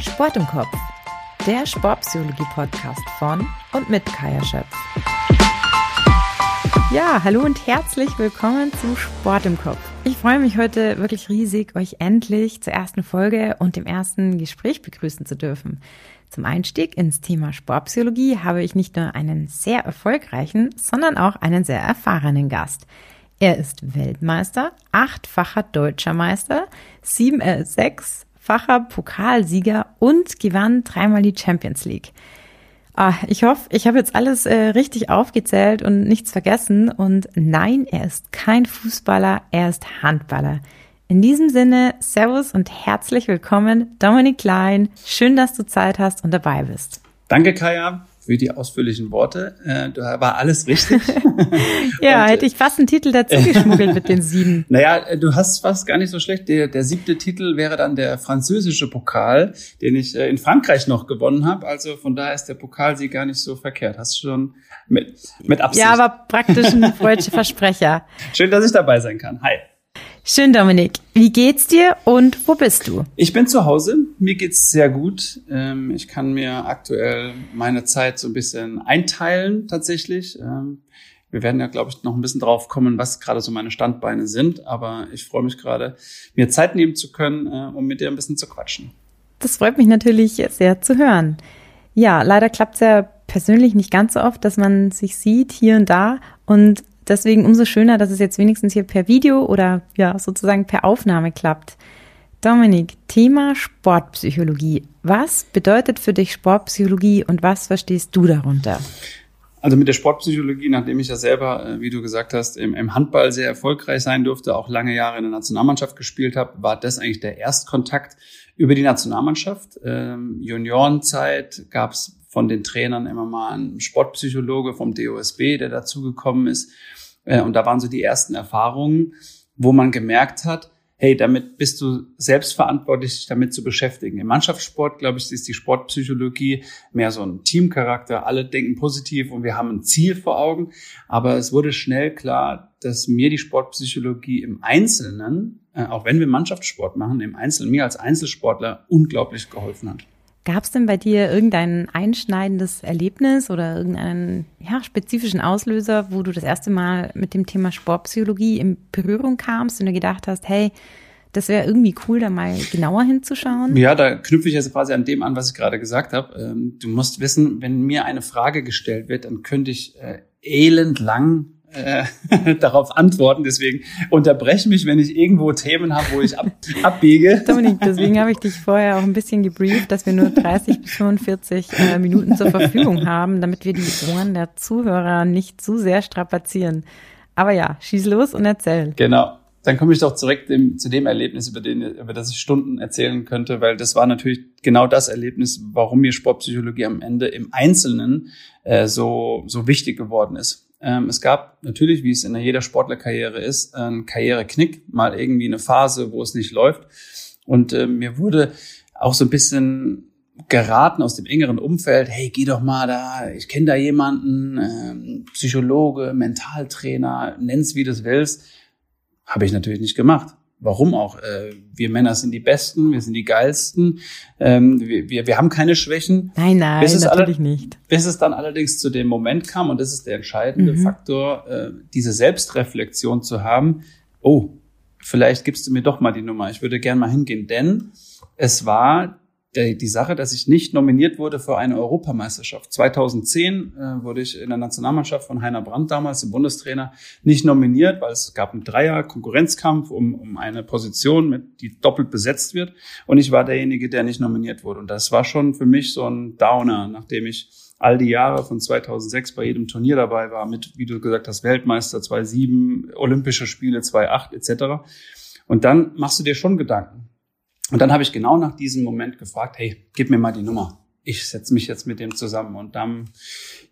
Sport im Kopf, der Sportpsychologie-Podcast von und mit Kaya Schöpf. Ja, hallo und herzlich willkommen zu Sport im Kopf. Ich freue mich heute wirklich riesig, euch endlich zur ersten Folge und dem ersten Gespräch begrüßen zu dürfen. Zum Einstieg ins Thema Sportpsychologie habe ich nicht nur einen sehr erfolgreichen, sondern auch einen sehr erfahrenen Gast. Er ist Weltmeister, achtfacher deutscher Meister, 7L6, facher Pokalsieger und gewann dreimal die Champions League. Ah, ich hoffe, ich habe jetzt alles äh, richtig aufgezählt und nichts vergessen. Und nein, er ist kein Fußballer, er ist Handballer. In diesem Sinne, Servus und herzlich willkommen, Dominik Klein. Schön, dass du Zeit hast und dabei bist. Danke, Kaya für die ausführlichen Worte. Äh, da war alles richtig. ja, und, hätte ich fast einen Titel dazu geschmuggelt mit den sieben. Naja, äh, du hast fast gar nicht so schlecht. Der, der siebte Titel wäre dann der französische Pokal, den ich äh, in Frankreich noch gewonnen habe. Also von daher ist der Pokalsieg gar nicht so verkehrt. Hast du schon mit, mit Absicht. Ja, aber praktisch ein freudscher Versprecher. Schön, dass ich dabei sein kann. Hi. Schön, Dominik. Wie geht's dir und wo bist du? Ich bin zu Hause. Mir geht's sehr gut. Ähm, ich kann mir aktuell meine Zeit so ein bisschen einteilen, tatsächlich. Ähm, wir werden ja, glaube ich, noch ein bisschen drauf kommen, was gerade so meine Standbeine sind. Aber ich freue mich gerade, mir Zeit nehmen zu können, äh, um mit dir ein bisschen zu quatschen. Das freut mich natürlich sehr zu hören. Ja, leider klappt's ja persönlich nicht ganz so oft, dass man sich sieht hier und da. Und deswegen umso schöner, dass es jetzt wenigstens hier per Video oder ja sozusagen per Aufnahme klappt. Dominik, Thema Sportpsychologie. Was bedeutet für dich Sportpsychologie und was verstehst du darunter? Also mit der Sportpsychologie, nachdem ich ja selber, äh, wie du gesagt hast, im, Handball sehr erfolgreich sein durfte, auch lange Jahre in der Nationalmannschaft gespielt habe, war das eigentlich der Erstkontakt über die Nationalmannschaft. Ähm, Juniorenzeit gab es von den Trainern immer mal einen Sportpsychologe vom DOSB, der dazugekommen ist. Äh, und da waren so die ersten Erfahrungen, wo man gemerkt hat, hey, damit bist du selbstverantwortlich, dich damit zu beschäftigen. Im Mannschaftssport, glaube ich, ist die Sportpsychologie mehr so ein Teamcharakter. Alle denken positiv und wir haben ein Ziel vor Augen. Aber es wurde schnell klar, dass mir die Sportpsychologie im Einzelnen, äh, auch wenn wir Mannschaftssport machen, im Einzelnen, mir als Einzelsportler unglaublich geholfen hat. Gab es denn bei dir irgendein einschneidendes Erlebnis oder irgendeinen ja, spezifischen Auslöser, wo du das erste Mal mit dem Thema Sportpsychologie in Berührung kamst und du gedacht hast, hey, das wäre irgendwie cool, da mal genauer hinzuschauen? Ja, da knüpfe ich jetzt quasi an dem an, was ich gerade gesagt habe. Ähm, du musst wissen, wenn mir eine Frage gestellt wird, dann könnte ich äh, elendlang äh, darauf antworten. Deswegen unterbreche mich, wenn ich irgendwo Themen habe, wo ich ab, abbiege. Dominik, deswegen habe ich dich vorher auch ein bisschen gebrieft, dass wir nur 30 bis 45 äh, Minuten zur Verfügung haben, damit wir die Ohren der Zuhörer nicht zu sehr strapazieren. Aber ja, schieß los und erzähl. Genau. Dann komme ich doch zurück dem, zu dem Erlebnis, über, den, über das ich Stunden erzählen könnte, weil das war natürlich genau das Erlebnis, warum mir Sportpsychologie am Ende im Einzelnen äh, so, so wichtig geworden ist. Ähm, es gab natürlich, wie es in jeder Sportlerkarriere ist, einen Karriereknick, mal irgendwie eine Phase, wo es nicht läuft. Und äh, mir wurde auch so ein bisschen geraten aus dem engeren Umfeld, hey, geh doch mal da, ich kenne da jemanden, ähm, Psychologe, Mentaltrainer, nenn's wie du willst. Habe ich natürlich nicht gemacht. Warum auch? Äh, wir Männer sind die Besten, wir sind die Geilsten, ähm, wir, wir, wir haben keine Schwächen. Nein, nein, bis natürlich nicht. Bis es dann allerdings zu dem Moment kam, und das ist der entscheidende mhm. Faktor, äh, diese Selbstreflexion zu haben, oh, vielleicht gibst du mir doch mal die Nummer, ich würde gern mal hingehen. Denn es war die, die Sache, dass ich nicht nominiert wurde für eine Europameisterschaft. 2010 äh, wurde ich in der Nationalmannschaft von Heiner Brandt damals, dem Bundestrainer, nicht nominiert, weil es gab einen Dreier-Konkurrenzkampf um, um eine Position, mit, die doppelt besetzt wird. Und ich war derjenige, der nicht nominiert wurde. Und das war schon für mich so ein Downer, nachdem ich all die Jahre von 2006 bei jedem Turnier dabei war, mit, wie du gesagt hast, Weltmeister 2.7, Olympische Spiele 2.8 etc. Und dann machst du dir schon Gedanken und dann habe ich genau nach diesem Moment gefragt, hey, gib mir mal die Nummer. Ich setze mich jetzt mit dem zusammen. Und dann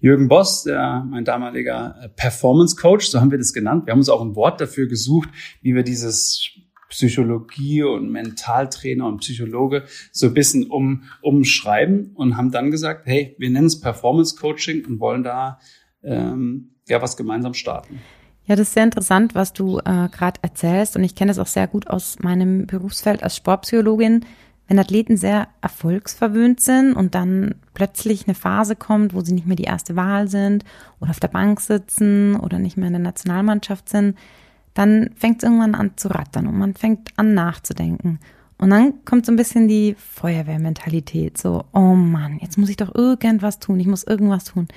Jürgen Boss, der, mein damaliger äh, Performance Coach, so haben wir das genannt. Wir haben uns auch ein Wort dafür gesucht, wie wir dieses Psychologie und Mentaltrainer und Psychologe so ein bisschen um, umschreiben und haben dann gesagt, hey, wir nennen es Performance Coaching und wollen da ähm, ja was gemeinsam starten. Ja, das ist sehr interessant, was du äh, gerade erzählst. Und ich kenne das auch sehr gut aus meinem Berufsfeld als Sportpsychologin, wenn Athleten sehr erfolgsverwöhnt sind und dann plötzlich eine Phase kommt, wo sie nicht mehr die erste Wahl sind oder auf der Bank sitzen oder nicht mehr in der Nationalmannschaft sind, dann fängt es irgendwann an zu rattern und man fängt an nachzudenken. Und dann kommt so ein bisschen die Feuerwehrmentalität, so, oh Mann, jetzt muss ich doch irgendwas tun, ich muss irgendwas tun.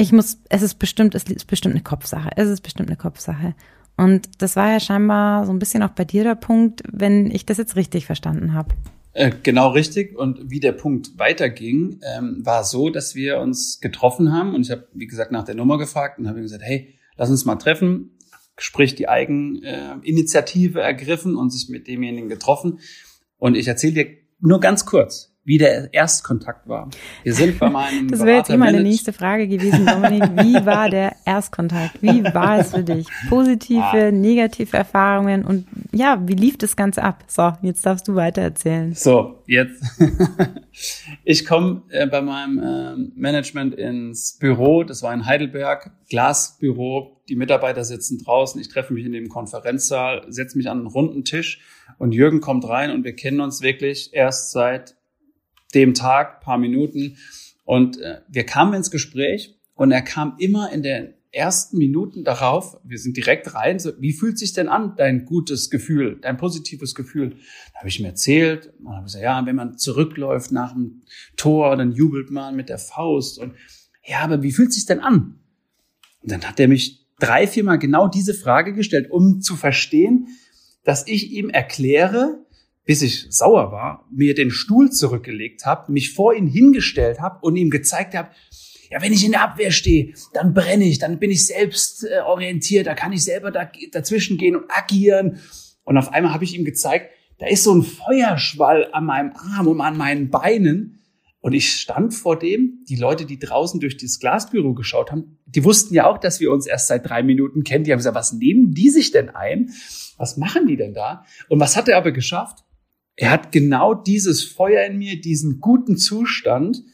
Ich muss, es ist bestimmt, es ist bestimmt eine Kopfsache, es ist bestimmt eine Kopfsache. Und das war ja scheinbar so ein bisschen auch bei dir der Punkt, wenn ich das jetzt richtig verstanden habe. Äh, genau richtig. Und wie der Punkt weiterging, ähm, war so, dass wir uns getroffen haben. Und ich habe, wie gesagt, nach der Nummer gefragt und habe gesagt, hey, lass uns mal treffen. Sprich, die Eigeninitiative äh, ergriffen und sich mit demjenigen getroffen. Und ich erzähle dir nur ganz kurz, wie der Erstkontakt war. Wir sind bei meinem Das wäre jetzt immer meine nächste Frage gewesen, Dominik. Wie war der Erstkontakt? Wie war es für dich? Positive, ah. negative Erfahrungen und ja, wie lief das Ganze ab? So, jetzt darfst du weiter erzählen. So, jetzt. ich komme äh, bei meinem äh, Management ins Büro. Das war in Heidelberg, Glasbüro. Die Mitarbeiter sitzen draußen. Ich treffe mich in dem Konferenzsaal, setze mich an einen runden Tisch und Jürgen kommt rein und wir kennen uns wirklich erst seit dem Tag, paar Minuten. Und äh, wir kamen ins Gespräch und er kam immer in den ersten Minuten darauf, wir sind direkt rein, so, wie fühlt sich denn an, dein gutes Gefühl, dein positives Gefühl? Da habe ich mir erzählt und habe gesagt, ja, wenn man zurückläuft nach dem Tor, dann jubelt man mit der Faust und ja, aber wie fühlt sich denn an? Und dann hat er mich drei, viermal genau diese Frage gestellt, um zu verstehen, dass ich ihm erkläre, bis ich sauer war, mir den Stuhl zurückgelegt habe, mich vor ihn hingestellt habe und ihm gezeigt habe, ja, wenn ich in der Abwehr stehe, dann brenne ich, dann bin ich selbst äh, orientiert, da kann ich selber da, dazwischen gehen und agieren. Und auf einmal habe ich ihm gezeigt, da ist so ein Feuerschwall an meinem Arm und an meinen Beinen. Und ich stand vor dem, die Leute, die draußen durch das Glasbüro geschaut haben, die wussten ja auch, dass wir uns erst seit drei Minuten kennen. Die haben gesagt, was nehmen die sich denn ein? Was machen die denn da? Und was hat er aber geschafft? Er hat genau dieses Feuer in mir, diesen guten Zustand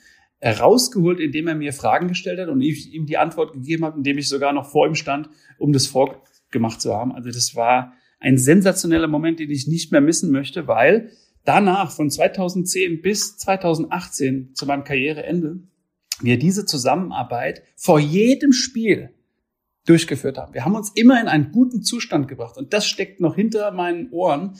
herausgeholt, indem er mir Fragen gestellt hat und ich ihm die Antwort gegeben habe, indem ich sogar noch vor ihm stand, um das vorgemacht zu haben. Also das war ein sensationeller Moment, den ich nicht mehr missen möchte, weil danach von 2010 bis 2018 zu meinem Karriereende wir diese Zusammenarbeit vor jedem Spiel durchgeführt haben. Wir haben uns immer in einen guten Zustand gebracht und das steckt noch hinter meinen Ohren,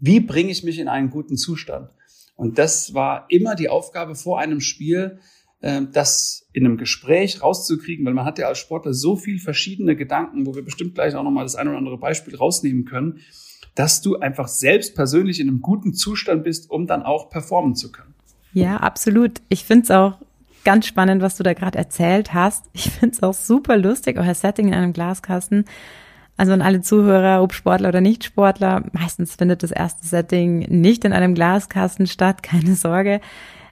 wie bringe ich mich in einen guten Zustand? Und das war immer die Aufgabe vor einem Spiel, äh, das in einem Gespräch rauszukriegen, weil man hat ja als Sportler so viel verschiedene Gedanken, wo wir bestimmt gleich auch nochmal das ein oder andere Beispiel rausnehmen können, dass du einfach selbst persönlich in einem guten Zustand bist, um dann auch performen zu können. Ja, absolut. Ich finde es auch ganz spannend, was du da gerade erzählt hast. Ich finde es auch super lustig, euer Setting in einem Glaskasten. Also an alle Zuhörer, ob Sportler oder Nicht-Sportler, meistens findet das erste Setting nicht in einem Glaskasten statt, keine Sorge.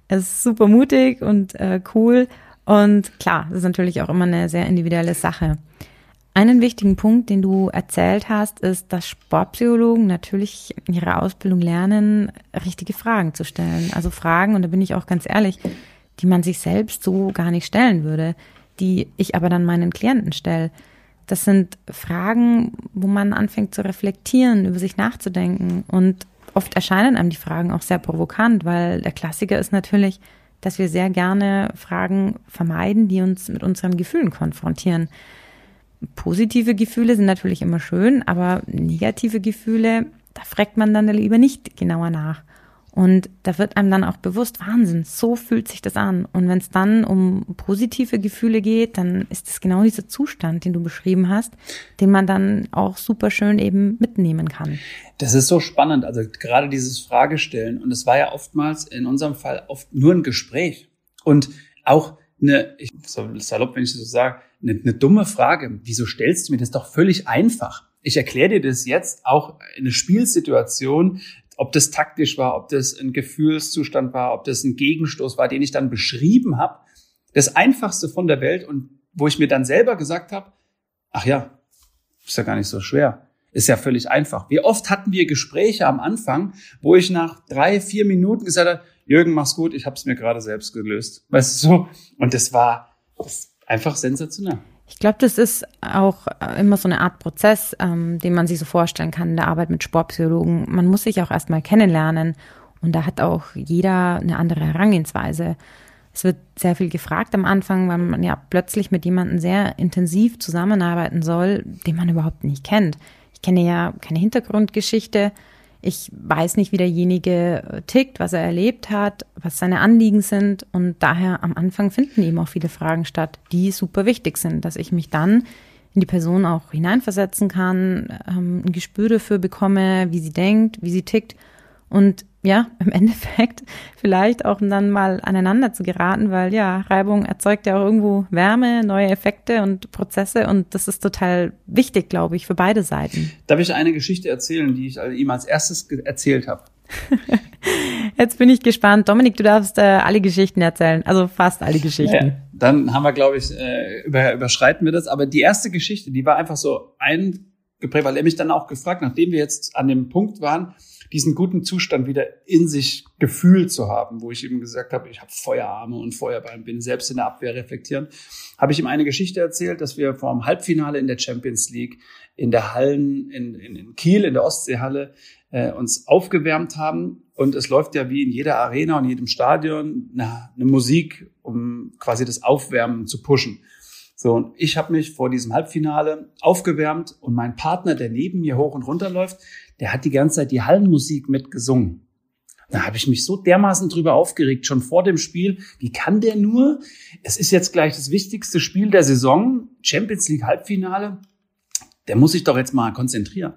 Es ist super mutig und äh, cool. Und klar, das ist natürlich auch immer eine sehr individuelle Sache. Einen wichtigen Punkt, den du erzählt hast, ist, dass Sportpsychologen natürlich in ihrer Ausbildung lernen, richtige Fragen zu stellen. Also Fragen, und da bin ich auch ganz ehrlich, die man sich selbst so gar nicht stellen würde, die ich aber dann meinen Klienten stelle. Das sind Fragen, wo man anfängt zu reflektieren, über sich nachzudenken. Und oft erscheinen einem die Fragen auch sehr provokant, weil der Klassiker ist natürlich, dass wir sehr gerne Fragen vermeiden, die uns mit unseren Gefühlen konfrontieren. Positive Gefühle sind natürlich immer schön, aber negative Gefühle, da fragt man dann lieber nicht genauer nach. Und da wird einem dann auch bewusst, Wahnsinn, so fühlt sich das an. Und wenn es dann um positive Gefühle geht, dann ist es genau dieser Zustand, den du beschrieben hast, den man dann auch super schön eben mitnehmen kann. Das ist so spannend, also gerade dieses Fragestellen. Und es war ja oftmals in unserem Fall oft nur ein Gespräch. Und auch eine, ich salopp, wenn ich das so sage, eine, eine dumme Frage. Wieso stellst du mir das doch völlig einfach? Ich erkläre dir das jetzt auch in einer Spielsituation, ob das taktisch war, ob das ein Gefühlszustand war, ob das ein Gegenstoß war, den ich dann beschrieben habe. Das Einfachste von der Welt und wo ich mir dann selber gesagt habe, ach ja, ist ja gar nicht so schwer. Ist ja völlig einfach. Wie oft hatten wir Gespräche am Anfang, wo ich nach drei, vier Minuten gesagt habe, Jürgen, mach's gut, ich habe es mir gerade selbst gelöst. Weißt du so? Und das war das einfach sensationell. Ich glaube, das ist auch äh, immer so eine Art Prozess, ähm, den man sich so vorstellen kann in der Arbeit mit Sportpsychologen. Man muss sich auch erstmal kennenlernen Und da hat auch jeder eine andere Herangehensweise. Es wird sehr viel gefragt am Anfang, weil man ja plötzlich mit jemandem sehr intensiv zusammenarbeiten soll, den man überhaupt nicht kennt. Ich kenne ja keine Hintergrundgeschichte. Ich weiß nicht, wie derjenige äh, tickt, was er erlebt hat, was seine Anliegen sind. Und daher am Anfang finden eben auch viele Fragen statt, die super wichtig sind, dass ich mich dann in die Person auch hineinversetzen kann, ähm, ein Gespür dafür bekomme, wie sie denkt, wie sie tickt und ja, im Endeffekt vielleicht auch dann mal aneinander zu geraten, weil ja, Reibung erzeugt ja auch irgendwo Wärme, neue Effekte und Prozesse und das ist total wichtig, glaube ich, für beide Seiten. Darf ich eine Geschichte erzählen, die ich ihm als erstes erzählt habe? Jetzt bin ich gespannt. Dominik, du darfst äh, alle Geschichten erzählen, also fast alle Geschichten. Ja, dann haben wir, glaube ich, äh, über, überschreiten wir das. Aber die erste Geschichte, die war einfach so eingeprägt, weil er mich dann auch gefragt, nachdem wir jetzt an dem Punkt waren, diesen guten Zustand wieder in sich gefühlt zu haben, wo ich ihm gesagt habe, ich habe Feuerarme und Feuerbein, bin selbst in der Abwehr reflektieren, habe ich ihm eine Geschichte erzählt, dass wir vor dem Halbfinale in der Champions League in der Hallen in, in, in Kiel, in der Ostseehalle, äh, uns aufgewärmt haben. Und es läuft ja wie in jeder Arena und jedem Stadion eine, eine Musik, um quasi das Aufwärmen zu pushen. So, und ich habe mich vor diesem Halbfinale aufgewärmt und mein Partner, der neben mir hoch und runter läuft, der hat die ganze Zeit die Hallenmusik mitgesungen. Da habe ich mich so dermaßen drüber aufgeregt, schon vor dem Spiel. Wie kann der nur? Es ist jetzt gleich das wichtigste Spiel der Saison, Champions League Halbfinale. Der muss sich doch jetzt mal konzentrieren.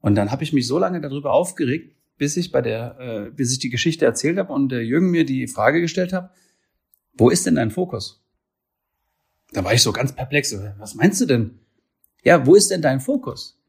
Und dann habe ich mich so lange darüber aufgeregt, bis ich bei der, äh, bis ich die Geschichte erzählt habe und der Jürgen mir die Frage gestellt hat: Wo ist denn dein Fokus? Da war ich so ganz perplex. Was meinst du denn? Ja, wo ist denn dein Fokus?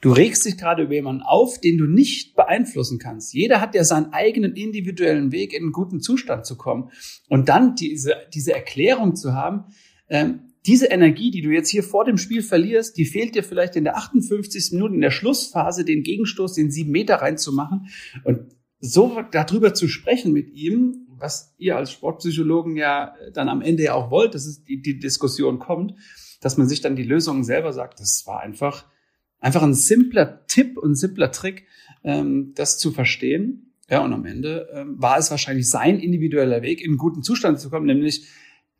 Du regst dich gerade über jemanden auf, den du nicht beeinflussen kannst. Jeder hat ja seinen eigenen individuellen Weg, in einen guten Zustand zu kommen. Und dann diese, diese Erklärung zu haben, ähm, diese Energie, die du jetzt hier vor dem Spiel verlierst, die fehlt dir vielleicht in der 58. Minute, in der Schlussphase, den Gegenstoß, den sieben Meter reinzumachen. Und so darüber zu sprechen mit ihm, was ihr als Sportpsychologen ja dann am Ende ja auch wollt, dass es die, die Diskussion kommt, dass man sich dann die Lösungen selber sagt, das war einfach Einfach ein simpler Tipp und simpler Trick, ähm, das zu verstehen. Ja, und am Ende ähm, war es wahrscheinlich sein individueller Weg, in einen guten Zustand zu kommen, nämlich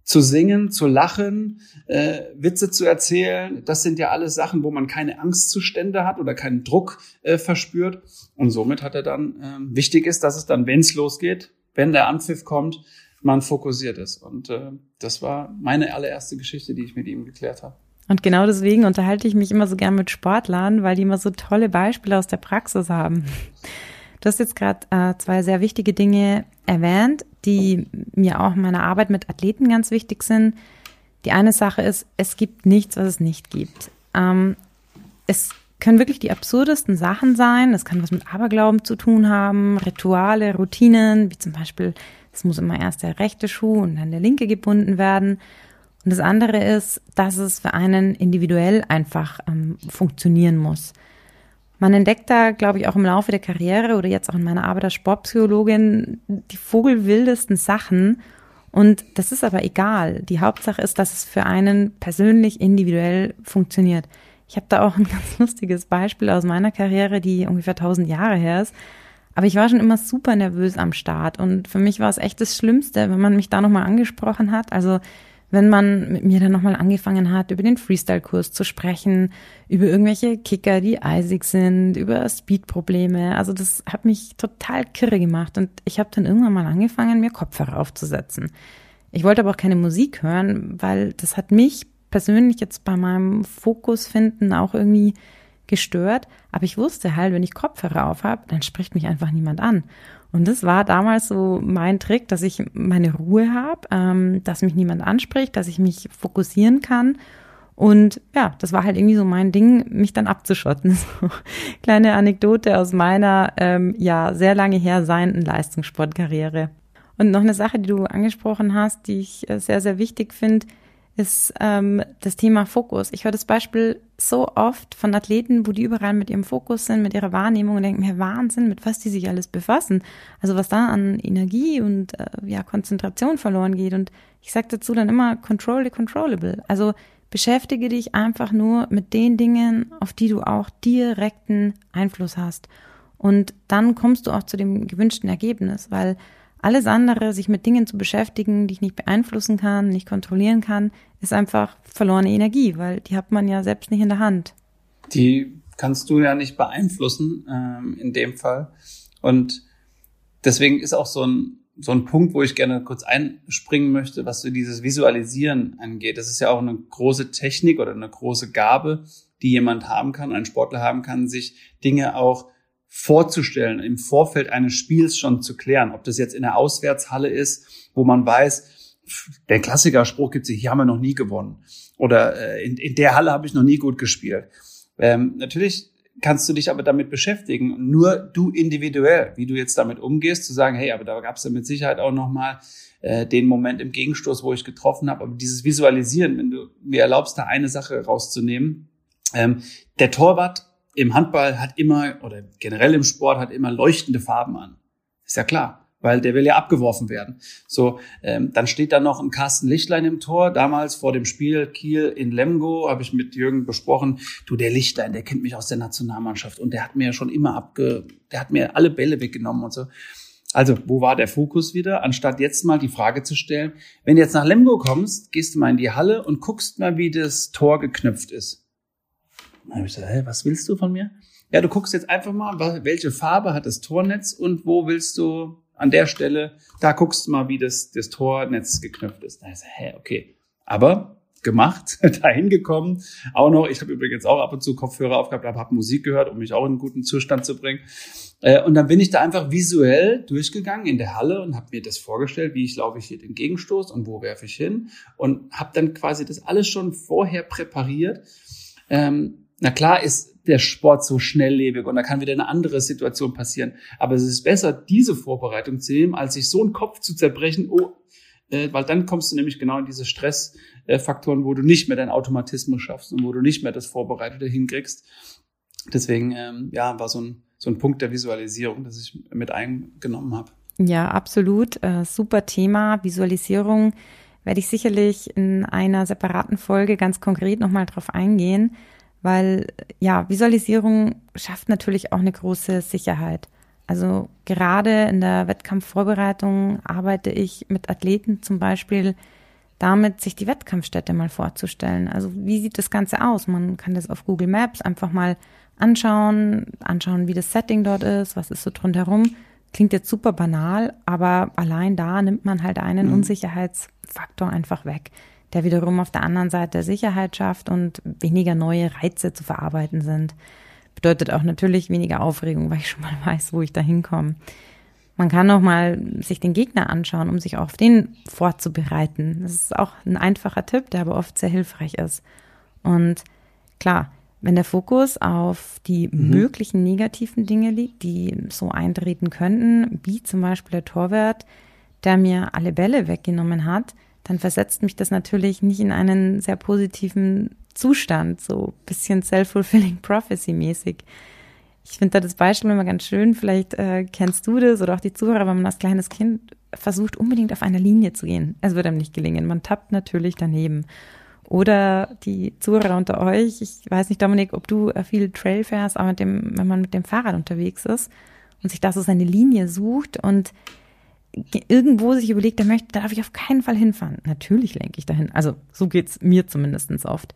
zu singen, zu lachen, äh, Witze zu erzählen. Das sind ja alles Sachen, wo man keine Angstzustände hat oder keinen Druck äh, verspürt. Und somit hat er dann, ähm, wichtig ist, dass es dann, wenn es losgeht, wenn der Anpfiff kommt, man fokussiert ist. Und äh, das war meine allererste Geschichte, die ich mit ihm geklärt habe. Und genau deswegen unterhalte ich mich immer so gern mit Sportlern, weil die immer so tolle Beispiele aus der Praxis haben. Du hast jetzt gerade äh, zwei sehr wichtige Dinge erwähnt, die mir auch in meiner Arbeit mit Athleten ganz wichtig sind. Die eine Sache ist, es gibt nichts, was es nicht gibt. Ähm, es können wirklich die absurdesten Sachen sein. Es kann was mit Aberglauben zu tun haben, Rituale, Routinen, wie zum Beispiel, es muss immer erst der rechte Schuh und dann der linke gebunden werden. Und das andere ist, dass es für einen individuell einfach ähm, funktionieren muss. Man entdeckt da, glaube ich, auch im Laufe der Karriere oder jetzt auch in meiner Arbeit als Sportpsychologin die vogelwildesten Sachen. Und das ist aber egal. Die Hauptsache ist, dass es für einen persönlich individuell funktioniert. Ich habe da auch ein ganz lustiges Beispiel aus meiner Karriere, die ungefähr 1000 Jahre her ist. Aber ich war schon immer super nervös am Start und für mich war es echt das Schlimmste, wenn man mich da nochmal angesprochen hat. Also wenn man mit mir dann nochmal angefangen hat, über den Freestyle-Kurs zu sprechen, über irgendwelche Kicker, die eisig sind, über Speed-Probleme. Also das hat mich total kirre gemacht und ich habe dann irgendwann mal angefangen, mir Kopfhörer aufzusetzen. Ich wollte aber auch keine Musik hören, weil das hat mich persönlich jetzt bei meinem Fokus finden auch irgendwie gestört. Aber ich wusste halt, wenn ich Kopfhörer auf habe, dann spricht mich einfach niemand an. Und das war damals so mein Trick, dass ich meine Ruhe habe, ähm, dass mich niemand anspricht, dass ich mich fokussieren kann. Und ja, das war halt irgendwie so mein Ding, mich dann abzuschotten. So, kleine Anekdote aus meiner ähm, ja sehr lange her seienden Leistungssportkarriere. Und noch eine Sache, die du angesprochen hast, die ich äh, sehr, sehr wichtig finde, ist ähm, das Thema Fokus. Ich höre das Beispiel so oft von Athleten, wo die überall mit ihrem Fokus sind, mit ihrer Wahrnehmung und denken mir, Wahnsinn, mit was die sich alles befassen. Also was da an Energie und äh, ja, Konzentration verloren geht. Und ich sage dazu dann immer, control the controllable. Also beschäftige dich einfach nur mit den Dingen, auf die du auch direkten Einfluss hast. Und dann kommst du auch zu dem gewünschten Ergebnis, weil alles andere, sich mit Dingen zu beschäftigen, die ich nicht beeinflussen kann, nicht kontrollieren kann, ist einfach verlorene Energie, weil die hat man ja selbst nicht in der Hand. Die kannst du ja nicht beeinflussen ähm, in dem Fall. Und deswegen ist auch so ein so ein Punkt, wo ich gerne kurz einspringen möchte, was so dieses Visualisieren angeht. Das ist ja auch eine große Technik oder eine große Gabe, die jemand haben kann, ein Sportler haben kann, sich Dinge auch vorzustellen, im Vorfeld eines Spiels schon zu klären. Ob das jetzt in der Auswärtshalle ist, wo man weiß, der Klassikerspruch gibt es, hier haben wir noch nie gewonnen. Oder äh, in, in der Halle habe ich noch nie gut gespielt. Ähm, natürlich kannst du dich aber damit beschäftigen. Nur du individuell, wie du jetzt damit umgehst, zu sagen, hey, aber da gab es ja mit Sicherheit auch noch mal äh, den Moment im Gegenstoß, wo ich getroffen habe. Aber dieses Visualisieren, wenn du mir erlaubst, da eine Sache rauszunehmen, ähm, der Torwart im Handball hat immer oder generell im Sport hat immer leuchtende Farben an. Ist ja klar weil der will ja abgeworfen werden. So, ähm, dann steht da noch ein Carsten Lichtlein im Tor. Damals vor dem Spiel Kiel in Lemgo habe ich mit Jürgen besprochen, du, der Lichtlein, der kennt mich aus der Nationalmannschaft und der hat mir schon immer abge, der hat mir alle Bälle weggenommen und so. Also, wo war der Fokus wieder? Anstatt jetzt mal die Frage zu stellen, wenn du jetzt nach Lemgo kommst, gehst du mal in die Halle und guckst mal, wie das Tor geknüpft ist. Dann habe ich gesagt, hey, was willst du von mir? Ja, du guckst jetzt einfach mal, welche Farbe hat das Tornetz und wo willst du an der Stelle, da guckst du mal, wie das, das Tornetz geknüpft ist. Da ist, hä, okay. Aber gemacht, dahin gekommen. Auch noch, ich habe übrigens auch ab und zu Kopfhörer aufgehabt, habe Musik gehört, um mich auch in einen guten Zustand zu bringen. Äh, und dann bin ich da einfach visuell durchgegangen in der Halle und habe mir das vorgestellt, wie ich laufe ich hier den Gegenstoß und wo werfe ich hin. Und habe dann quasi das alles schon vorher präpariert. Ähm, na klar ist der Sport so schnelllebig und da kann wieder eine andere Situation passieren. Aber es ist besser, diese Vorbereitung zu nehmen, als sich so einen Kopf zu zerbrechen, oh, äh, weil dann kommst du nämlich genau in diese Stressfaktoren, wo du nicht mehr deinen Automatismus schaffst und wo du nicht mehr das Vorbereitete hinkriegst. Deswegen, ähm, ja, war so ein, so ein Punkt der Visualisierung, das ich mit eingenommen habe. Ja, absolut. Äh, super Thema. Visualisierung werde ich sicherlich in einer separaten Folge ganz konkret nochmal drauf eingehen weil ja, Visualisierung schafft natürlich auch eine große Sicherheit. Also gerade in der Wettkampfvorbereitung arbeite ich mit Athleten zum Beispiel damit, sich die Wettkampfstätte mal vorzustellen. Also wie sieht das Ganze aus? Man kann das auf Google Maps einfach mal anschauen, anschauen, wie das Setting dort ist, was ist so drumherum. Klingt jetzt super banal, aber allein da nimmt man halt einen mhm. Unsicherheitsfaktor einfach weg der wiederum auf der anderen Seite Sicherheit schafft und weniger neue Reize zu verarbeiten sind. Bedeutet auch natürlich weniger Aufregung, weil ich schon mal weiß, wo ich da hinkomme. Man kann auch mal sich den Gegner anschauen, um sich auch auf den vorzubereiten. Das ist auch ein einfacher Tipp, der aber oft sehr hilfreich ist. Und klar, wenn der Fokus auf die mhm. möglichen negativen Dinge liegt, die so eintreten könnten, wie zum Beispiel der Torwart, der mir alle Bälle weggenommen hat, dann versetzt mich das natürlich nicht in einen sehr positiven Zustand, so bisschen self-fulfilling prophecy mäßig. Ich finde da das Beispiel immer ganz schön. Vielleicht äh, kennst du das oder auch die Zuhörer, wenn man als kleines Kind versucht, unbedingt auf einer Linie zu gehen. Es wird einem nicht gelingen. Man tappt natürlich daneben. Oder die Zuhörer unter euch, ich weiß nicht, Dominik, ob du äh, viel Trail fährst, aber mit dem, wenn man mit dem Fahrrad unterwegs ist und sich da so seine Linie sucht und irgendwo sich überlegt, da möchte, da darf ich auf keinen Fall hinfahren. Natürlich lenke ich dahin. Also so geht's mir zumindestens oft.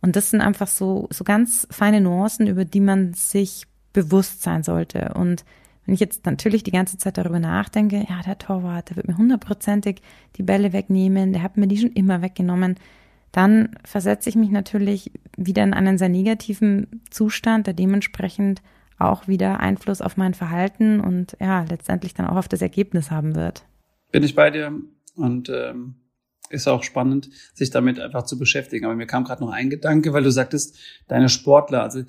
Und das sind einfach so, so ganz feine Nuancen, über die man sich bewusst sein sollte. Und wenn ich jetzt natürlich die ganze Zeit darüber nachdenke, ja, der Torwart, der wird mir hundertprozentig die Bälle wegnehmen, der hat mir die schon immer weggenommen, dann versetze ich mich natürlich wieder in einen sehr negativen Zustand, der dementsprechend auch wieder Einfluss auf mein Verhalten und ja, letztendlich dann auch auf das Ergebnis haben wird. Bin ich bei dir und ähm, ist auch spannend, sich damit einfach zu beschäftigen. Aber mir kam gerade noch ein Gedanke, weil du sagtest, deine Sportler, also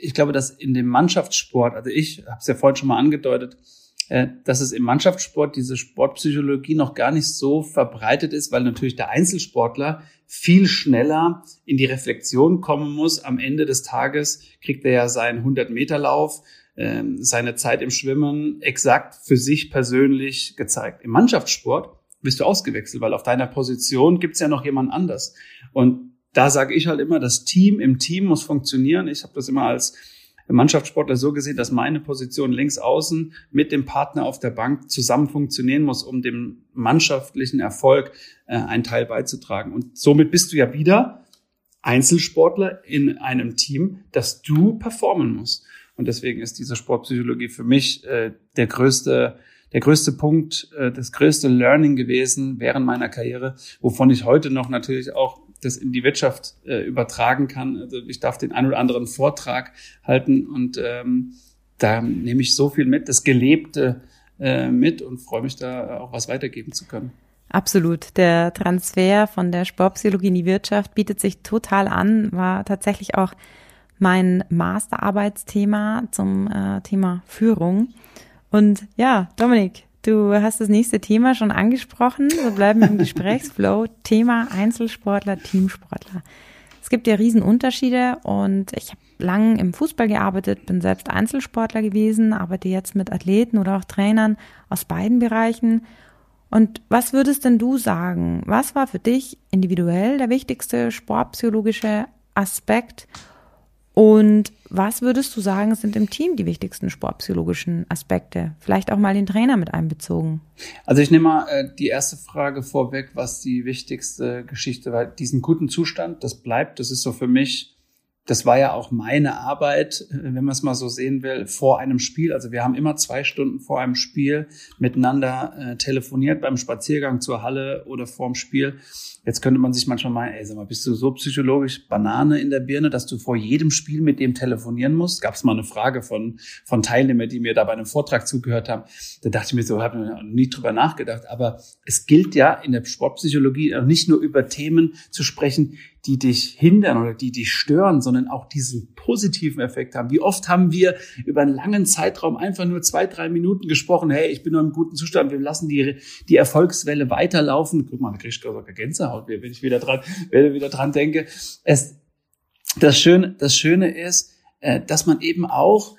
ich glaube, dass in dem Mannschaftssport, also ich habe es ja vorhin schon mal angedeutet, dass es im Mannschaftssport diese Sportpsychologie noch gar nicht so verbreitet ist, weil natürlich der Einzelsportler viel schneller in die Reflexion kommen muss. Am Ende des Tages kriegt er ja seinen 100-Meter-Lauf, ähm, seine Zeit im Schwimmen exakt für sich persönlich gezeigt. Im Mannschaftssport bist du ausgewechselt, weil auf deiner Position gibt's ja noch jemand anders. Und da sage ich halt immer, das Team im Team muss funktionieren. Ich habe das immer als Mannschaftssportler so gesehen, dass meine Position links außen mit dem Partner auf der Bank zusammen funktionieren muss, um dem mannschaftlichen Erfolg äh, einen Teil beizutragen. Und somit bist du ja wieder Einzelsportler in einem Team, das du performen musst. Und deswegen ist diese Sportpsychologie für mich äh, der größte der größte Punkt, äh, das größte Learning gewesen während meiner Karriere, wovon ich heute noch natürlich auch das in die Wirtschaft äh, übertragen kann. Also ich darf den ein oder anderen Vortrag halten und ähm, da nehme ich so viel mit, das Gelebte äh, mit und freue mich da auch was weitergeben zu können. Absolut. Der Transfer von der Sportpsychologie in die Wirtschaft bietet sich total an, war tatsächlich auch mein Masterarbeitsthema zum äh, Thema Führung. Und ja, Dominik, Du hast das nächste Thema schon angesprochen. Wir bleiben im Gesprächsflow. Thema Einzelsportler, Teamsportler. Es gibt ja Riesenunterschiede und ich habe lang im Fußball gearbeitet, bin selbst Einzelsportler gewesen, arbeite jetzt mit Athleten oder auch Trainern aus beiden Bereichen. Und was würdest denn du sagen? Was war für dich individuell der wichtigste sportpsychologische Aspekt und was würdest du sagen, sind im Team die wichtigsten sportpsychologischen Aspekte? Vielleicht auch mal den Trainer mit einbezogen. Also ich nehme mal äh, die erste Frage vorweg, was die wichtigste Geschichte war. Diesen guten Zustand, das bleibt, das ist so für mich das war ja auch meine Arbeit, äh, wenn man es mal so sehen will, vor einem Spiel. Also wir haben immer zwei Stunden vor einem Spiel miteinander äh, telefoniert beim Spaziergang zur Halle oder vorm Spiel. Jetzt könnte man sich manchmal meinen, ey, sag mal, bist du so psychologisch Banane in der Birne, dass du vor jedem Spiel mit dem telefonieren musst? Gab es mal eine Frage von, von Teilnehmern, die mir da bei einem Vortrag zugehört haben. Da dachte ich mir so, habe mir nie drüber nachgedacht. Aber es gilt ja in der Sportpsychologie nicht nur über Themen zu sprechen, die dich hindern oder die dich stören, sondern auch diesen positiven Effekt haben. Wie oft haben wir über einen langen Zeitraum einfach nur zwei, drei Minuten gesprochen, hey, ich bin nur im guten Zustand, wir lassen die, die Erfolgswelle weiterlaufen. Guck mal, da krieg ich sogar Gänsehaut, wenn ich wieder dran, wenn ich wieder dran denke. Es, das Schöne, das Schöne ist, äh, dass man eben auch,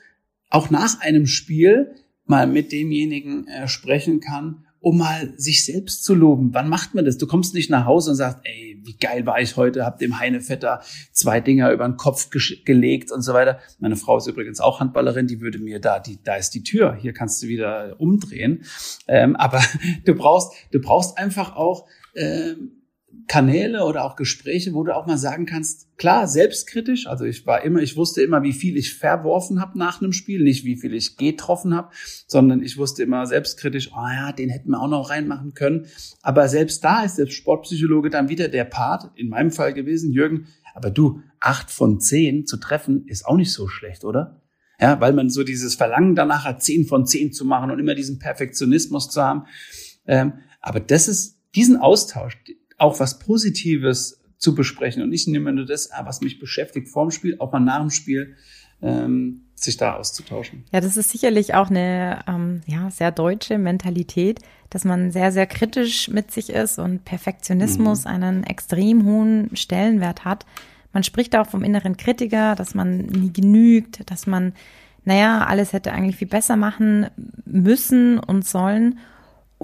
auch nach einem Spiel mal mit demjenigen äh, sprechen kann, um mal sich selbst zu loben. Wann macht man das? Du kommst nicht nach Hause und sagst, ey, wie geil war ich heute, hab dem Heinevetter zwei Dinger über den Kopf gelegt und so weiter. Meine Frau ist übrigens auch Handballerin, die würde mir da, die, da ist die Tür, hier kannst du wieder umdrehen. Ähm, aber du brauchst, du brauchst einfach auch ähm, Kanäle oder auch Gespräche, wo du auch mal sagen kannst, klar, selbstkritisch, also ich war immer, ich wusste immer, wie viel ich verworfen habe nach einem Spiel, nicht wie viel ich getroffen habe, sondern ich wusste immer selbstkritisch, oh ja, den hätten wir auch noch reinmachen können. Aber selbst da ist der Sportpsychologe dann wieder der Part, in meinem Fall gewesen, Jürgen, aber du, acht von zehn zu treffen, ist auch nicht so schlecht, oder? Ja, weil man so dieses Verlangen danach hat, zehn von zehn zu machen und immer diesen Perfektionismus zu haben. Ähm, aber das ist, diesen Austausch, auch was Positives zu besprechen und nicht immer nur das, ah, was mich beschäftigt vorm Spiel, auch mal nach dem Spiel, ähm, sich da auszutauschen. Ja, das ist sicherlich auch eine ähm, ja, sehr deutsche Mentalität, dass man sehr, sehr kritisch mit sich ist und Perfektionismus mhm. einen extrem hohen Stellenwert hat. Man spricht auch vom inneren Kritiker, dass man nie genügt, dass man, naja, alles hätte eigentlich viel besser machen müssen und sollen.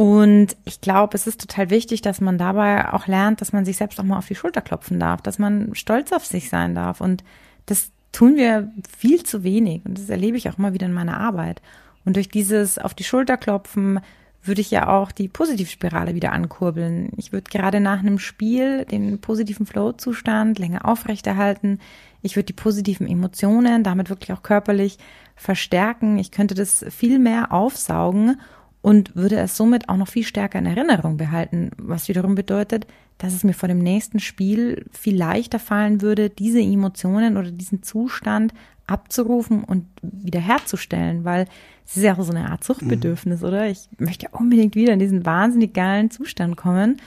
Und ich glaube, es ist total wichtig, dass man dabei auch lernt, dass man sich selbst auch mal auf die Schulter klopfen darf, dass man stolz auf sich sein darf. Und das tun wir viel zu wenig. Und das erlebe ich auch immer wieder in meiner Arbeit. Und durch dieses auf die Schulter klopfen würde ich ja auch die Positivspirale wieder ankurbeln. Ich würde gerade nach einem Spiel den positiven Flow-Zustand länger aufrechterhalten. Ich würde die positiven Emotionen damit wirklich auch körperlich verstärken. Ich könnte das viel mehr aufsaugen und würde es somit auch noch viel stärker in Erinnerung behalten, was wiederum bedeutet, dass es mir vor dem nächsten Spiel viel leichter fallen würde, diese Emotionen oder diesen Zustand abzurufen und wiederherzustellen, weil es ist ja auch so eine Art Suchtbedürfnis, mhm. oder? Ich möchte ja unbedingt wieder in diesen wahnsinnig geilen Zustand kommen.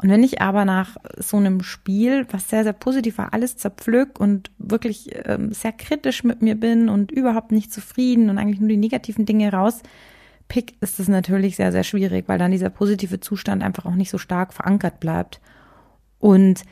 Und wenn ich aber nach so einem Spiel, was sehr, sehr positiv war, alles zerpflück und wirklich ähm, sehr kritisch mit mir bin und überhaupt nicht zufrieden und eigentlich nur die negativen Dinge raus Pick ist es natürlich sehr, sehr schwierig, weil dann dieser positive Zustand einfach auch nicht so stark verankert bleibt. Und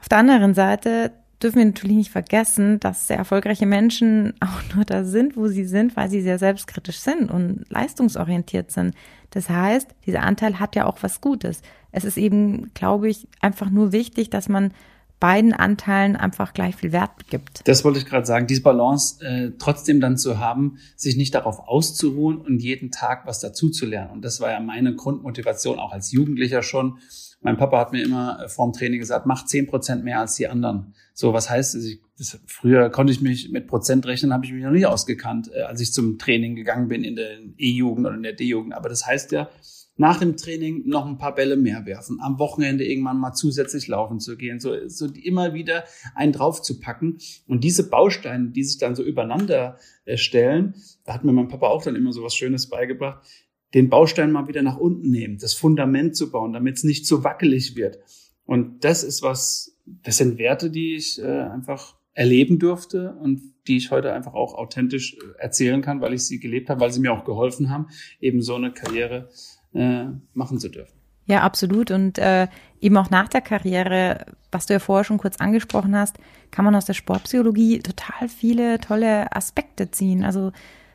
auf der anderen Seite dürfen wir natürlich nicht vergessen, dass sehr erfolgreiche Menschen auch nur da sind, wo sie sind, weil sie sehr selbstkritisch sind und leistungsorientiert sind. Das heißt, dieser Anteil hat ja auch was Gutes. Es ist eben, glaube ich, einfach nur wichtig, dass man beiden Anteilen einfach gleich viel Wert gibt. Das wollte ich gerade sagen, diese Balance äh, trotzdem dann zu haben, sich nicht darauf auszuruhen und jeden Tag was dazuzulernen. Und das war ja meine Grundmotivation auch als Jugendlicher schon. Mein Papa hat mir immer äh, vorm Training gesagt, mach zehn Prozent mehr als die anderen. So, was heißt das? Ich, das? Früher konnte ich mich mit Prozent rechnen, habe ich mich noch nie ausgekannt, äh, als ich zum Training gegangen bin in der E-Jugend oder in der D-Jugend. Aber das heißt ja, nach dem Training noch ein paar Bälle mehr werfen, am Wochenende irgendwann mal zusätzlich laufen zu gehen, so, so immer wieder einen drauf zu packen. Und diese Bausteine, die sich dann so übereinander äh, stellen, da hat mir mein Papa auch dann immer so was Schönes beigebracht, den Baustein mal wieder nach unten nehmen, das Fundament zu bauen, damit es nicht zu wackelig wird. Und das ist was, das sind Werte, die ich äh, einfach erleben durfte und die ich heute einfach auch authentisch äh, erzählen kann, weil ich sie gelebt habe, weil sie mir auch geholfen haben, eben so eine Karriere äh, machen zu dürfen. Ja, absolut. Und äh, eben auch nach der Karriere, was du ja vorher schon kurz angesprochen hast, kann man aus der Sportpsychologie total viele tolle Aspekte ziehen. Also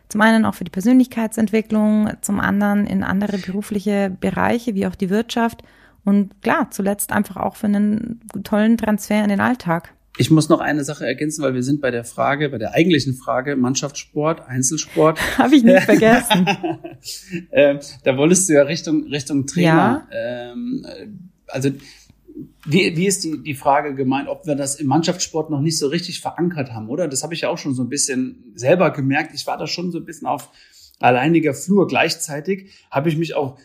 zum einen auch für die Persönlichkeitsentwicklung, zum anderen in andere berufliche Bereiche wie auch die Wirtschaft und klar, zuletzt einfach auch für einen tollen Transfer in den Alltag. Ich muss noch eine Sache ergänzen, weil wir sind bei der Frage, bei der eigentlichen Frage Mannschaftssport, Einzelsport. Habe ich nicht vergessen. ähm, da wolltest du ja Richtung Richtung Trainer. Ja. Ähm, also wie, wie ist die, die Frage gemeint, ob wir das im Mannschaftssport noch nicht so richtig verankert haben, oder? Das habe ich ja auch schon so ein bisschen selber gemerkt. Ich war da schon so ein bisschen auf alleiniger Flur. Gleichzeitig habe ich mich auch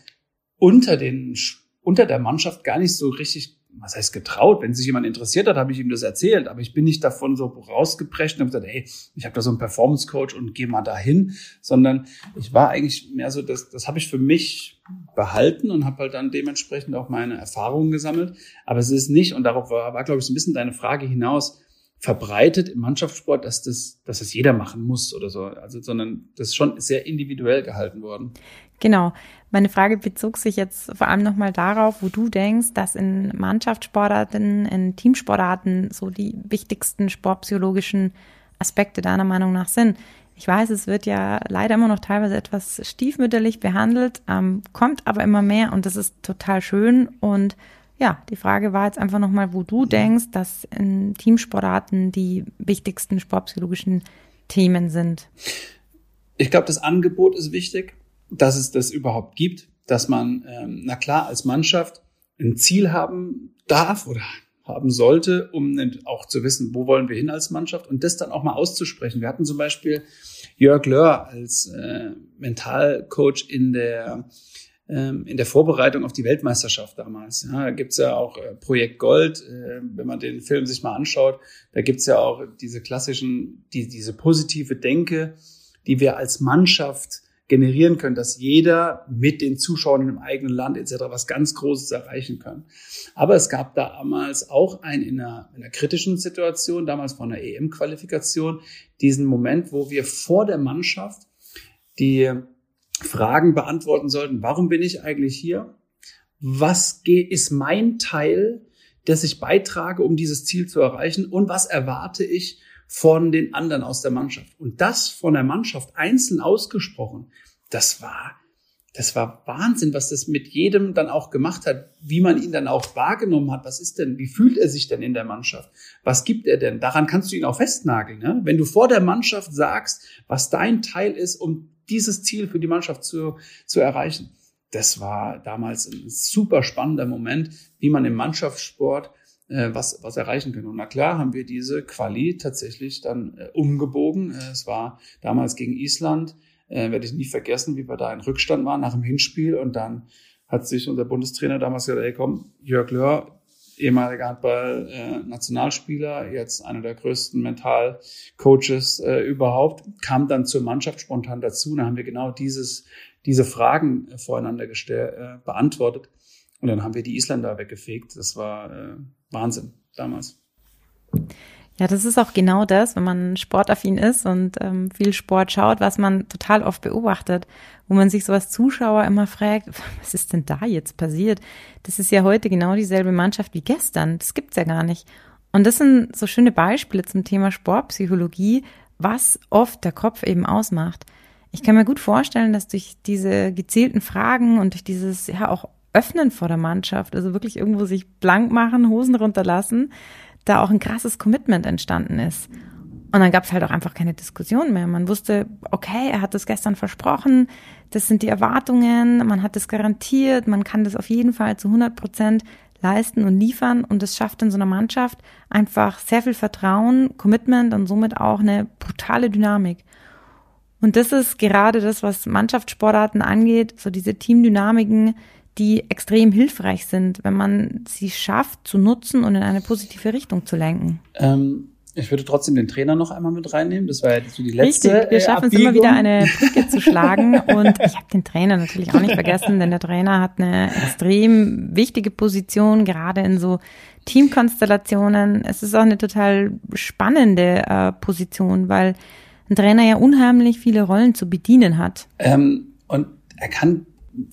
unter den unter der Mannschaft gar nicht so richtig was heißt getraut? Wenn sich jemand interessiert hat, habe ich ihm das erzählt. Aber ich bin nicht davon so rausgeprescht und habe gesagt, hey, ich habe da so einen Performance Coach und geh mal dahin, sondern ich war eigentlich mehr so, das, das habe ich für mich behalten und habe halt dann dementsprechend auch meine Erfahrungen gesammelt. Aber es ist nicht, und darauf war, war glaube ich, so ein bisschen deine Frage hinaus, verbreitet im Mannschaftssport, dass das, dass das jeder machen muss oder so. Also, sondern das ist schon sehr individuell gehalten worden. Genau. Meine Frage bezog sich jetzt vor allem nochmal darauf, wo du denkst, dass in Mannschaftssportarten, in Teamsportarten so die wichtigsten sportpsychologischen Aspekte deiner Meinung nach sind. Ich weiß, es wird ja leider immer noch teilweise etwas stiefmütterlich behandelt, ähm, kommt aber immer mehr und das ist total schön. Und ja, die Frage war jetzt einfach nochmal, wo du denkst, dass in Teamsportarten die wichtigsten sportpsychologischen Themen sind. Ich glaube, das Angebot ist wichtig dass es das überhaupt gibt, dass man, ähm, na klar, als Mannschaft ein Ziel haben darf oder haben sollte, um auch zu wissen, wo wollen wir hin als Mannschaft und das dann auch mal auszusprechen. Wir hatten zum Beispiel Jörg Löhr als äh, Mentalcoach in der ähm, in der Vorbereitung auf die Weltmeisterschaft damals. Ja, da gibt's ja auch äh, Projekt Gold, äh, wenn man den Film sich mal anschaut, da gibt's ja auch diese klassischen, die, diese positive Denke, die wir als Mannschaft generieren können, dass jeder mit den Zuschauern im eigenen Land etc. was ganz Großes erreichen kann. Aber es gab damals auch ein in einer, in einer kritischen Situation, damals von der EM-Qualifikation, diesen Moment, wo wir vor der Mannschaft die Fragen beantworten sollten, warum bin ich eigentlich hier? Was ist mein Teil, dass ich beitrage, um dieses Ziel zu erreichen? Und was erwarte ich von den anderen aus der Mannschaft. Und das von der Mannschaft einzeln ausgesprochen, das war, das war Wahnsinn, was das mit jedem dann auch gemacht hat, wie man ihn dann auch wahrgenommen hat. Was ist denn, wie fühlt er sich denn in der Mannschaft? Was gibt er denn? Daran kannst du ihn auch festnageln. Ne? Wenn du vor der Mannschaft sagst, was dein Teil ist, um dieses Ziel für die Mannschaft zu, zu erreichen. Das war damals ein super spannender Moment, wie man im Mannschaftssport äh, was, was erreichen können. Und na klar haben wir diese Quali tatsächlich dann äh, umgebogen. Äh, es war damals gegen Island, äh, werde ich nie vergessen, wie wir da in Rückstand waren nach dem Hinspiel. Und dann hat sich unser Bundestrainer damals gesagt, ey komm, Jörg Löhr, ehemaliger Handball-Nationalspieler, jetzt einer der größten Mental-Coaches äh, überhaupt, kam dann zur Mannschaft spontan dazu. Und da haben wir genau dieses, diese Fragen äh, voreinander äh, beantwortet. Und dann haben wir die Isländer weggefegt. Das war äh, Wahnsinn damals. Ja, das ist auch genau das, wenn man sportaffin ist und ähm, viel Sport schaut, was man total oft beobachtet, wo man sich so als Zuschauer immer fragt, was ist denn da jetzt passiert? Das ist ja heute genau dieselbe Mannschaft wie gestern. Das gibt's ja gar nicht. Und das sind so schöne Beispiele zum Thema Sportpsychologie, was oft der Kopf eben ausmacht. Ich kann mir gut vorstellen, dass durch diese gezielten Fragen und durch dieses ja auch öffnen vor der Mannschaft, also wirklich irgendwo sich blank machen, Hosen runterlassen, da auch ein krasses Commitment entstanden ist. Und dann gab es halt auch einfach keine Diskussion mehr. Man wusste, okay, er hat das gestern versprochen, das sind die Erwartungen, man hat das garantiert, man kann das auf jeden Fall zu 100 Prozent leisten und liefern und es schafft in so einer Mannschaft einfach sehr viel Vertrauen, Commitment und somit auch eine brutale Dynamik. Und das ist gerade das, was Mannschaftssportarten angeht, so diese Teamdynamiken, die extrem hilfreich sind, wenn man sie schafft zu nutzen und in eine positive Richtung zu lenken. Ähm, ich würde trotzdem den Trainer noch einmal mit reinnehmen. Das war ja so die letzte. Richtig, wir schaffen es immer wieder eine Brücke zu schlagen. Und ich habe den Trainer natürlich auch nicht vergessen, denn der Trainer hat eine extrem wichtige Position, gerade in so Teamkonstellationen. Es ist auch eine total spannende äh, Position, weil ein Trainer ja unheimlich viele Rollen zu bedienen hat. Ähm, und er kann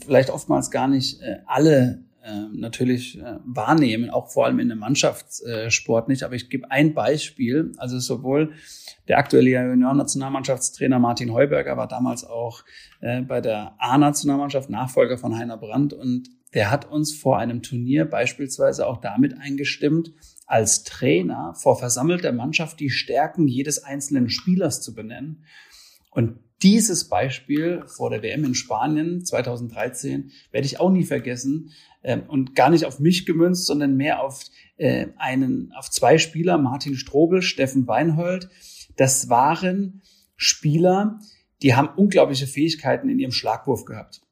vielleicht oftmals gar nicht äh, alle äh, natürlich äh, wahrnehmen, auch vor allem in einem Mannschaftssport nicht. Aber ich gebe ein Beispiel. Also sowohl der aktuelle Junioren-Nationalmannschaftstrainer Martin Heuberger war damals auch äh, bei der A-Nationalmannschaft Nachfolger von Heiner Brandt und der hat uns vor einem Turnier beispielsweise auch damit eingestimmt, als Trainer vor versammelter Mannschaft die Stärken jedes einzelnen Spielers zu benennen. Und dieses Beispiel vor der WM in Spanien 2013 werde ich auch nie vergessen ähm, und gar nicht auf mich gemünzt, sondern mehr auf äh, einen, auf zwei Spieler, Martin Strobel, Steffen Weinhold. Das waren Spieler, die haben unglaubliche Fähigkeiten in ihrem Schlagwurf gehabt.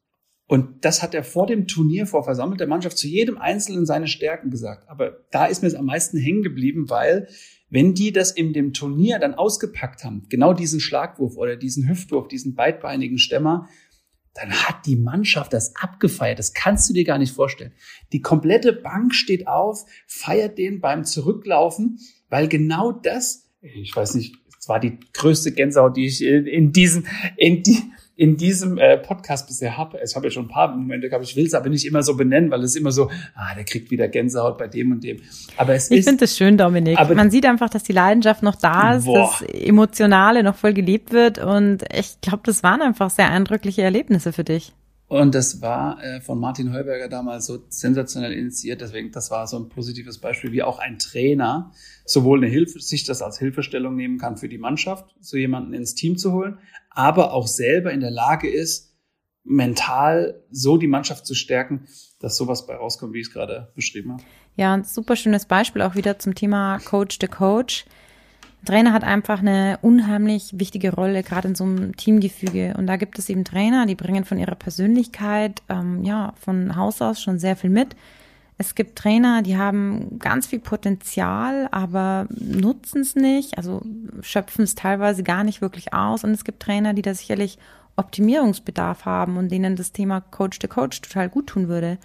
Und das hat er vor dem Turnier vor versammelter Mannschaft zu jedem Einzelnen seine Stärken gesagt. Aber da ist mir es am meisten hängen geblieben, weil wenn die das in dem Turnier dann ausgepackt haben, genau diesen Schlagwurf oder diesen Hüftwurf, diesen beidbeinigen Stämmer, dann hat die Mannschaft das abgefeiert. Das kannst du dir gar nicht vorstellen. Die komplette Bank steht auf, feiert den beim Zurücklaufen, weil genau das, ich weiß nicht, es war die größte Gänsehaut, die ich in diesem, in die, in diesem äh, Podcast bisher habe. Ich habe ja schon ein paar Momente gehabt, ich will es aber nicht immer so benennen, weil es immer so, ah, der kriegt wieder Gänsehaut bei dem und dem. Aber es ich ist. Ich finde es schön, Dominik. Aber Man sieht einfach, dass die Leidenschaft noch da ist, boah. das Emotionale noch voll gelebt wird und ich glaube, das waren einfach sehr eindrückliche Erlebnisse für dich. Und das war äh, von Martin Heuberger damals so sensationell initiiert. Deswegen, das war so ein positives Beispiel, wie auch ein Trainer sowohl eine Hilfe, sich das als Hilfestellung nehmen kann für die Mannschaft, so jemanden ins Team zu holen, aber auch selber in der Lage ist, mental so die Mannschaft zu stärken, dass sowas bei rauskommt, wie ich es gerade beschrieben habe. Ja, ein super schönes Beispiel auch wieder zum Thema Coach the Coach. Trainer hat einfach eine unheimlich wichtige Rolle, gerade in so einem Teamgefüge. Und da gibt es eben Trainer, die bringen von ihrer Persönlichkeit, ähm, ja, von Haus aus schon sehr viel mit. Es gibt Trainer, die haben ganz viel Potenzial, aber nutzen es nicht, also schöpfen es teilweise gar nicht wirklich aus. Und es gibt Trainer, die da sicherlich Optimierungsbedarf haben und denen das Thema Coach to Coach total gut tun würde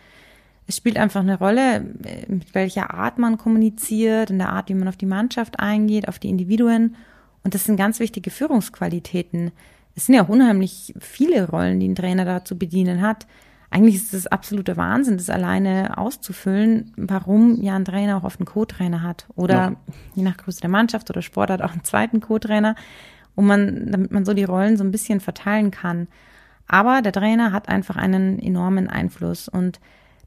es spielt einfach eine Rolle, mit welcher Art man kommuniziert, in der Art, wie man auf die Mannschaft eingeht, auf die Individuen. Und das sind ganz wichtige Führungsqualitäten. Es sind ja auch unheimlich viele Rollen, die ein Trainer da zu bedienen hat. Eigentlich ist es absoluter Wahnsinn, das alleine auszufüllen, warum ja ein Trainer auch oft einen Co-Trainer hat. Oder ja. je nach Größe der Mannschaft oder Sportart auch einen zweiten Co-Trainer, um man, damit man so die Rollen so ein bisschen verteilen kann. Aber der Trainer hat einfach einen enormen Einfluss und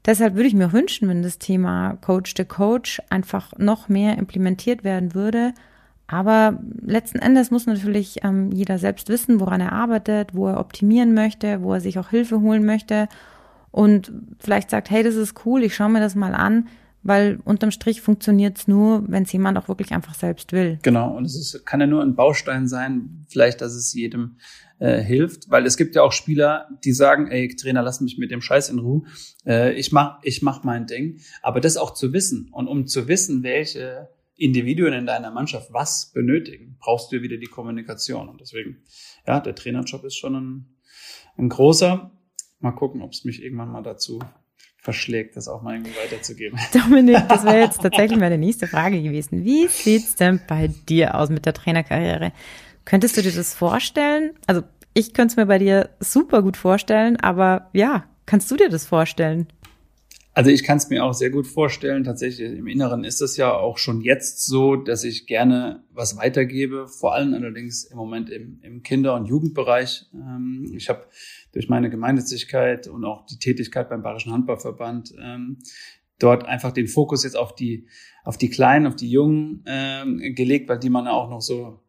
Deshalb würde ich mir wünschen, wenn das Thema Coach the Coach einfach noch mehr implementiert werden würde. Aber letzten Endes muss natürlich ähm, jeder selbst wissen, woran er arbeitet, wo er optimieren möchte, wo er sich auch Hilfe holen möchte und vielleicht sagt, hey, das ist cool, ich schaue mir das mal an, weil unterm Strich funktioniert es nur, wenn es jemand auch wirklich einfach selbst will. Genau, und es ist, kann ja nur ein Baustein sein, vielleicht, dass es jedem äh, hilft, weil es gibt ja auch Spieler, die sagen, ey, Trainer, lass mich mit dem Scheiß in Ruhe, äh, ich mach, ich mach mein Ding. Aber das auch zu wissen und um zu wissen, welche Individuen in deiner Mannschaft was benötigen, brauchst du wieder die Kommunikation. Und deswegen, ja, der Trainerjob ist schon ein, ein großer. Mal gucken, ob es mich irgendwann mal dazu verschlägt, das auch mal irgendwie weiterzugeben. Dominik, das wäre jetzt tatsächlich meine nächste Frage gewesen. Wie sieht's denn bei dir aus mit der Trainerkarriere? Könntest du dir das vorstellen? Also ich könnte es mir bei dir super gut vorstellen, aber ja, kannst du dir das vorstellen? Also ich kann es mir auch sehr gut vorstellen. Tatsächlich im Inneren ist es ja auch schon jetzt so, dass ich gerne was weitergebe. Vor allem allerdings im Moment im, im Kinder- und Jugendbereich. Ähm, ich habe durch meine Gemeinnützigkeit und auch die Tätigkeit beim Bayerischen Handballverband ähm, dort einfach den Fokus jetzt auf die, auf die Kleinen, auf die Jungen ähm, gelegt, weil die man auch noch so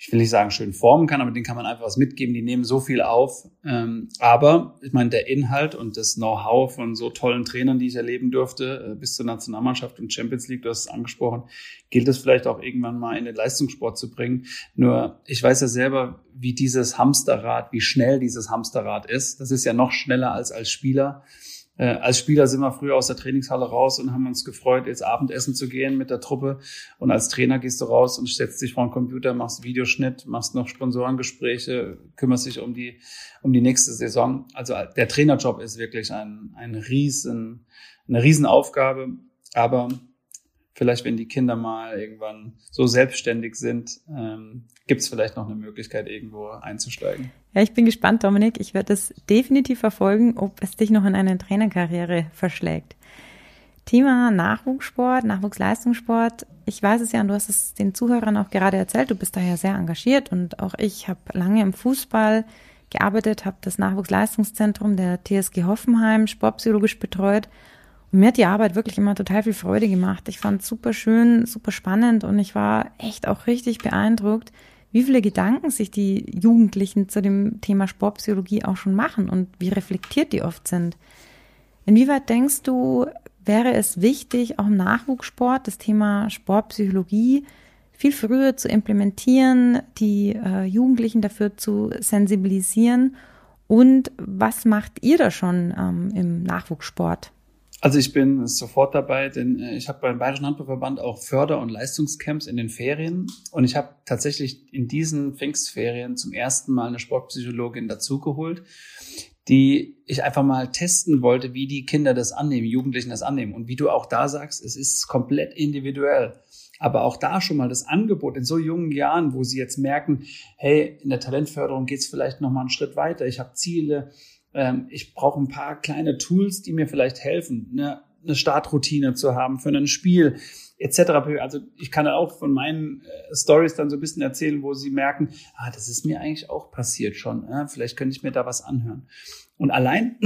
ich will nicht sagen, schön formen kann, aber den kann man einfach was mitgeben. Die nehmen so viel auf. Ähm, aber ich meine, der Inhalt und das Know-how von so tollen Trainern, die ich erleben durfte, äh, bis zur Nationalmannschaft und Champions League, du hast es angesprochen, gilt es vielleicht auch irgendwann mal in den Leistungssport zu bringen. Nur ich weiß ja selber, wie dieses Hamsterrad, wie schnell dieses Hamsterrad ist. Das ist ja noch schneller als als Spieler. Äh, als Spieler sind wir früher aus der Trainingshalle raus und haben uns gefreut, jetzt Abendessen zu gehen mit der Truppe. Und als Trainer gehst du raus und setzt dich vor den Computer, machst Videoschnitt, machst noch Sponsorengespräche, kümmerst dich um die, um die nächste Saison. Also der Trainerjob ist wirklich ein, ein riesen, eine Riesenaufgabe. Aber vielleicht, wenn die Kinder mal irgendwann so selbstständig sind, ähm, gibt es vielleicht noch eine Möglichkeit, irgendwo einzusteigen. Ja, ich bin gespannt, Dominik. Ich werde es definitiv verfolgen, ob es dich noch in eine Trainerkarriere verschlägt. Thema Nachwuchssport, Nachwuchsleistungssport. Ich weiß es ja und du hast es den Zuhörern auch gerade erzählt. Du bist da ja sehr engagiert und auch ich habe lange im Fußball gearbeitet, habe das Nachwuchsleistungszentrum der TSG Hoffenheim sportpsychologisch betreut mir hat die Arbeit wirklich immer total viel Freude gemacht. Ich fand es super schön, super spannend und ich war echt auch richtig beeindruckt, wie viele Gedanken sich die Jugendlichen zu dem Thema Sportpsychologie auch schon machen und wie reflektiert die oft sind. Inwieweit denkst du, wäre es wichtig, auch im Nachwuchssport das Thema Sportpsychologie viel früher zu implementieren, die äh, Jugendlichen dafür zu sensibilisieren? Und was macht ihr da schon ähm, im Nachwuchssport? Also ich bin sofort dabei, denn äh, ich habe beim Bayerischen Handballverband auch Förder- und Leistungscamps in den Ferien und ich habe tatsächlich in diesen Pfingstferien zum ersten Mal eine Sportpsychologin dazugeholt, die ich einfach mal testen wollte, wie die Kinder das annehmen, Jugendlichen das annehmen. Und wie du auch da sagst, es ist komplett individuell. Aber auch da schon mal das Angebot in so jungen Jahren, wo sie jetzt merken, hey, in der Talentförderung geht's vielleicht noch mal einen Schritt weiter. Ich habe Ziele, ähm, ich brauche ein paar kleine Tools, die mir vielleicht helfen, eine, eine Startroutine zu haben für ein Spiel etc. Also ich kann auch von meinen äh, Stories dann so ein bisschen erzählen, wo sie merken, ah, das ist mir eigentlich auch passiert schon. Äh? Vielleicht könnte ich mir da was anhören. Und allein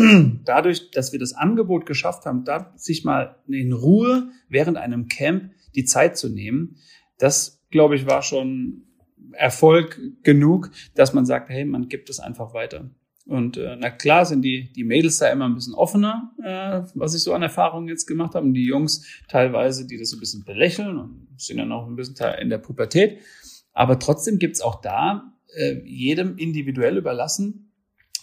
dadurch, dass wir das Angebot geschafft haben, da sich mal in Ruhe während einem Camp die Zeit zu nehmen, das, glaube ich, war schon Erfolg genug, dass man sagt, hey, man gibt es einfach weiter. Und äh, na klar sind die, die Mädels da immer ein bisschen offener, äh, was ich so an Erfahrungen jetzt gemacht habe. Und die Jungs teilweise, die das so ein bisschen belächeln und sind dann auch ein bisschen in der Pubertät. Aber trotzdem gibt's auch da äh, jedem individuell überlassen,